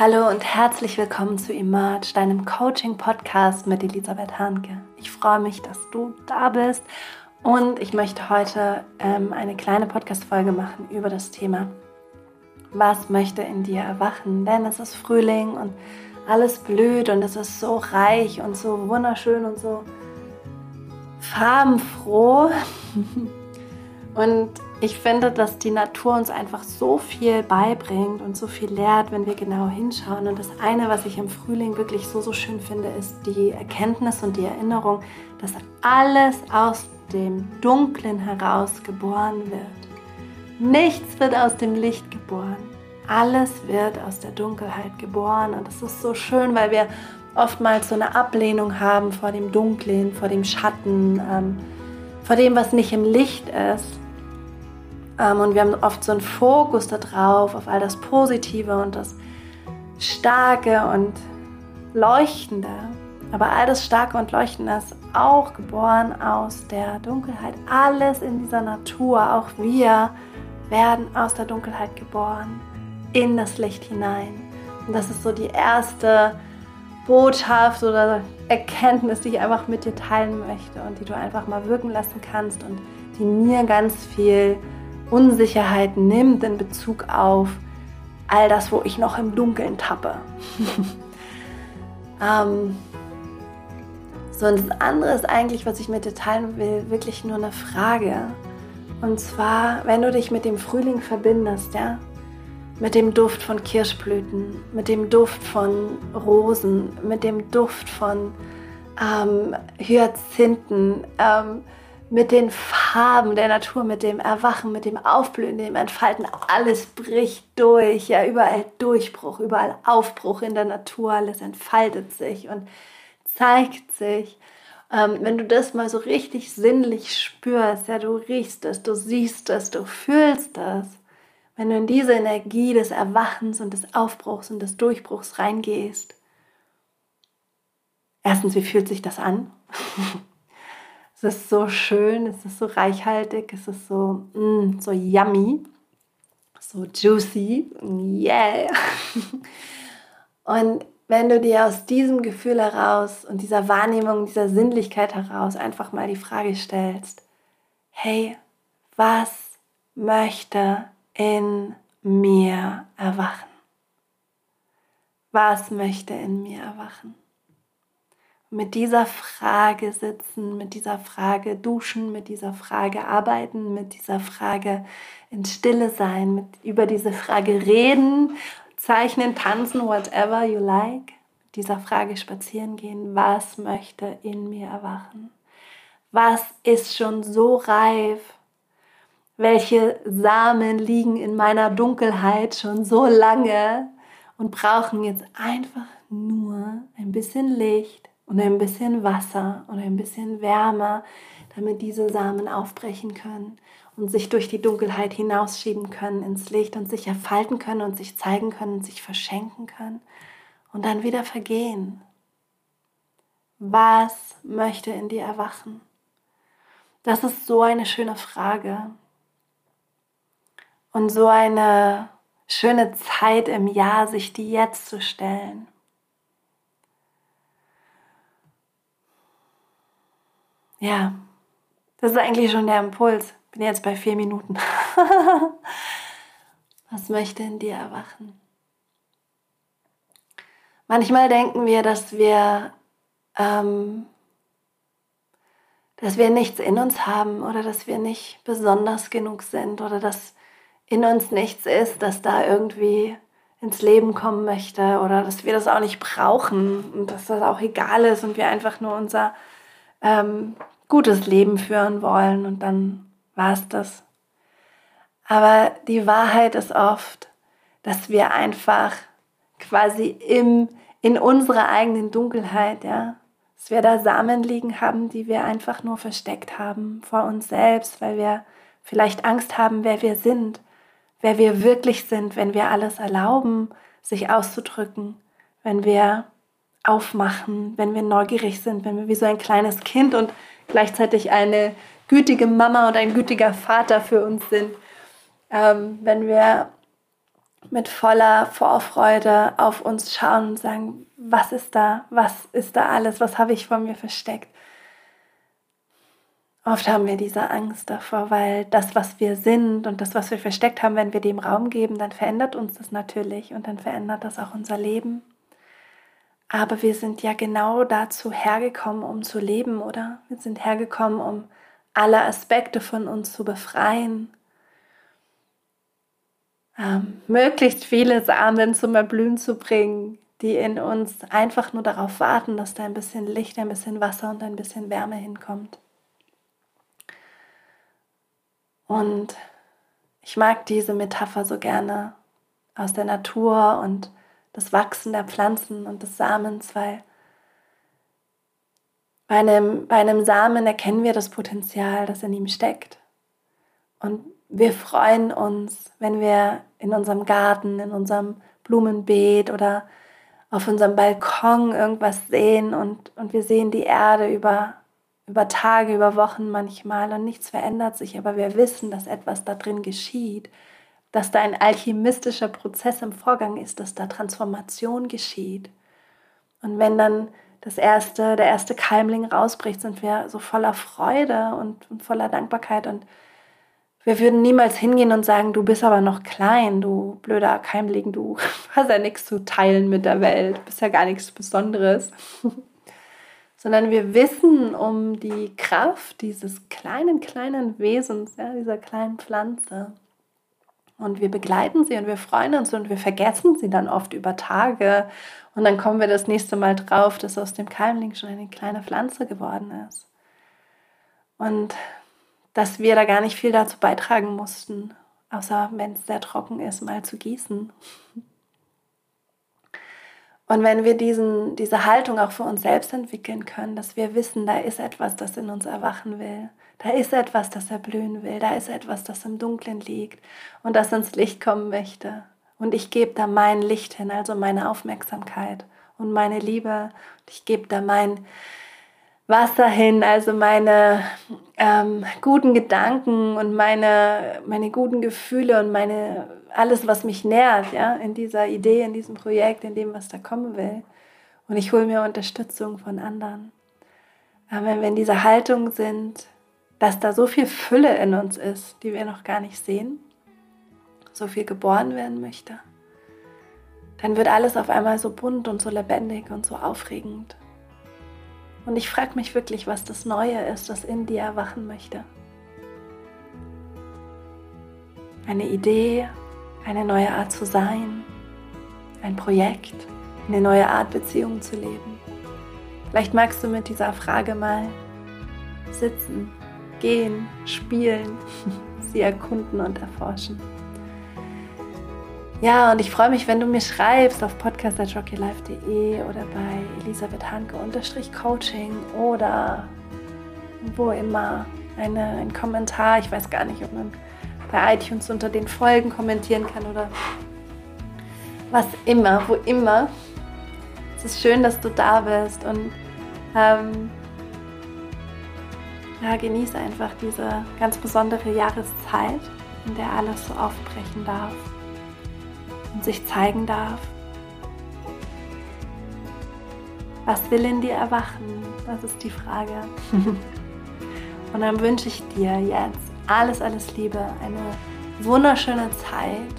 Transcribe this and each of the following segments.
Hallo und herzlich willkommen zu Emerge, deinem Coaching-Podcast mit Elisabeth Hanke. Ich freue mich, dass du da bist und ich möchte heute ähm, eine kleine Podcast-Folge machen über das Thema, was möchte in dir erwachen? Denn es ist Frühling und alles blüht und es ist so reich und so wunderschön und so farbenfroh. Und ich finde, dass die Natur uns einfach so viel beibringt und so viel lehrt, wenn wir genau hinschauen. Und das eine, was ich im Frühling wirklich so, so schön finde, ist die Erkenntnis und die Erinnerung, dass alles aus dem Dunklen heraus geboren wird. Nichts wird aus dem Licht geboren. Alles wird aus der Dunkelheit geboren. Und das ist so schön, weil wir oftmals so eine Ablehnung haben vor dem Dunklen, vor dem Schatten, ähm, vor dem, was nicht im Licht ist. Ähm, und wir haben oft so einen Fokus darauf, auf all das Positive und das Starke und Leuchtende. Aber all das Starke und Leuchtende ist auch geboren aus der Dunkelheit. Alles in dieser Natur, auch wir, werden aus der Dunkelheit geboren, in das Licht hinein. Und das ist so die erste Botschaft oder Erkenntnis, die ich einfach mit dir teilen möchte und die du einfach mal wirken lassen kannst und die mir ganz viel Unsicherheit nimmt in Bezug auf all das, wo ich noch im Dunkeln tappe. ähm, so, und das andere ist eigentlich, was ich mit dir teilen will, wirklich nur eine Frage. Und zwar, wenn du dich mit dem Frühling verbindest, ja, mit dem Duft von Kirschblüten, mit dem Duft von Rosen, mit dem Duft von ähm, Hyazinthen, ähm, mit den Farben der Natur, mit dem Erwachen, mit dem Aufblühen, dem Entfalten, alles bricht durch, ja, überall Durchbruch, überall Aufbruch in der Natur, alles entfaltet sich und zeigt sich. Ähm, wenn du das mal so richtig sinnlich spürst, ja, du riechst es, du siehst es, du fühlst es, wenn du in diese Energie des Erwachens und des Aufbruchs und des Durchbruchs reingehst, erstens, wie fühlt sich das an? Es ist so schön, es ist so reichhaltig, es ist so, mm, so yummy, so juicy. Yeah! Und wenn du dir aus diesem Gefühl heraus und dieser Wahrnehmung, dieser Sinnlichkeit heraus einfach mal die Frage stellst, hey, was möchte in mir erwachen? Was möchte in mir erwachen? Mit dieser Frage sitzen, mit dieser Frage duschen, mit dieser Frage arbeiten, mit dieser Frage in Stille sein, mit über diese Frage reden, zeichnen, tanzen, whatever you like. Mit dieser Frage spazieren gehen, was möchte in mir erwachen? Was ist schon so reif? Welche Samen liegen in meiner Dunkelheit schon so lange und brauchen jetzt einfach nur ein bisschen Licht, und ein bisschen Wasser und ein bisschen Wärme, damit diese Samen aufbrechen können und sich durch die Dunkelheit hinausschieben können ins Licht und sich erfalten können und sich zeigen können und sich verschenken können und dann wieder vergehen. Was möchte in dir erwachen? Das ist so eine schöne Frage und so eine schöne Zeit im Jahr, sich die jetzt zu stellen. Ja, das ist eigentlich schon der Impuls. Bin jetzt bei vier Minuten. Was möchte in dir erwachen? Manchmal denken wir, dass wir, ähm, dass wir nichts in uns haben oder dass wir nicht besonders genug sind oder dass in uns nichts ist, das da irgendwie ins Leben kommen möchte oder dass wir das auch nicht brauchen und dass das auch egal ist und wir einfach nur unser ähm, gutes Leben führen wollen und dann war es das. Aber die Wahrheit ist oft, dass wir einfach quasi im, in unserer eigenen Dunkelheit, ja, dass wir da Samen liegen haben, die wir einfach nur versteckt haben vor uns selbst, weil wir vielleicht Angst haben, wer wir sind, wer wir wirklich sind, wenn wir alles erlauben, sich auszudrücken, wenn wir aufmachen, wenn wir neugierig sind, wenn wir wie so ein kleines Kind und gleichzeitig eine gütige Mama und ein gütiger Vater für uns sind. Ähm, wenn wir mit voller Vorfreude auf uns schauen und sagen, was ist da, was ist da alles, was habe ich vor mir versteckt. Oft haben wir diese Angst davor, weil das, was wir sind und das, was wir versteckt haben, wenn wir dem Raum geben, dann verändert uns das natürlich und dann verändert das auch unser Leben. Aber wir sind ja genau dazu hergekommen, um zu leben, oder? Wir sind hergekommen, um alle Aspekte von uns zu befreien, ähm, möglichst viele Samen zum Erblühen zu bringen, die in uns einfach nur darauf warten, dass da ein bisschen Licht, ein bisschen Wasser und ein bisschen Wärme hinkommt. Und ich mag diese Metapher so gerne aus der Natur und das Wachsen der Pflanzen und des Samens, weil bei einem, bei einem Samen erkennen wir das Potenzial, das in ihm steckt. Und wir freuen uns, wenn wir in unserem Garten, in unserem Blumenbeet oder auf unserem Balkon irgendwas sehen und, und wir sehen die Erde über, über Tage, über Wochen manchmal und nichts verändert sich, aber wir wissen, dass etwas da drin geschieht, dass da ein alchemistischer Prozess im Vorgang ist, dass da Transformation geschieht. Und wenn dann das erste, der erste Keimling rausbricht, sind wir so voller Freude und, und voller Dankbarkeit und wir würden niemals hingehen und sagen, du bist aber noch klein, du blöder Keimling, du hast ja nichts zu teilen mit der Welt, bist ja gar nichts Besonderes. Sondern wir wissen um die Kraft dieses kleinen, kleinen Wesens, ja, dieser kleinen Pflanze. Und wir begleiten sie und wir freuen uns und wir vergessen sie dann oft über Tage. Und dann kommen wir das nächste Mal drauf, dass aus dem Keimling schon eine kleine Pflanze geworden ist. Und dass wir da gar nicht viel dazu beitragen mussten, außer wenn es sehr trocken ist, mal zu gießen. Und wenn wir diesen, diese Haltung auch für uns selbst entwickeln können, dass wir wissen, da ist etwas, das in uns erwachen will, da ist etwas, das erblühen will, da ist etwas, das im Dunkeln liegt und das ins Licht kommen möchte. Und ich gebe da mein Licht hin, also meine Aufmerksamkeit und meine Liebe. Ich gebe da mein, Wasser hin, also meine ähm, guten Gedanken und meine, meine guten Gefühle und meine, alles, was mich nährt, ja, in dieser Idee, in diesem Projekt, in dem, was da kommen will. Und ich hole mir Unterstützung von anderen. Aber wenn wir in dieser Haltung sind, dass da so viel Fülle in uns ist, die wir noch gar nicht sehen, so viel geboren werden möchte, dann wird alles auf einmal so bunt und so lebendig und so aufregend. Und ich frage mich wirklich, was das Neue ist, das in dir erwachen möchte. Eine Idee, eine neue Art zu sein, ein Projekt, eine neue Art Beziehung zu leben. Vielleicht magst du mit dieser Frage mal sitzen, gehen, spielen, sie erkunden und erforschen. Ja, und ich freue mich, wenn du mir schreibst auf podcast.rockylife.de oder bei Elisabeth Hanke Coaching oder wo immer eine, ein Kommentar. Ich weiß gar nicht, ob man bei iTunes unter den Folgen kommentieren kann oder was immer, wo immer. Es ist schön, dass du da bist und ähm, ja, genieße einfach diese ganz besondere Jahreszeit, in der alles so aufbrechen darf und sich zeigen darf. Was will in dir erwachen? Das ist die Frage. und dann wünsche ich dir jetzt alles, alles Liebe, eine wunderschöne Zeit,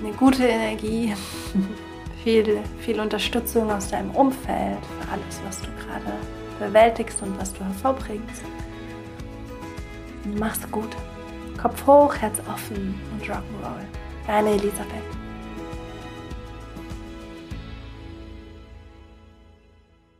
eine gute Energie, viel, viel Unterstützung aus deinem Umfeld für alles, was du gerade bewältigst und was du hervorbringst. Mach's gut. Kopf hoch, Herz offen und Rock'n'Roll. Deine Elisabeth.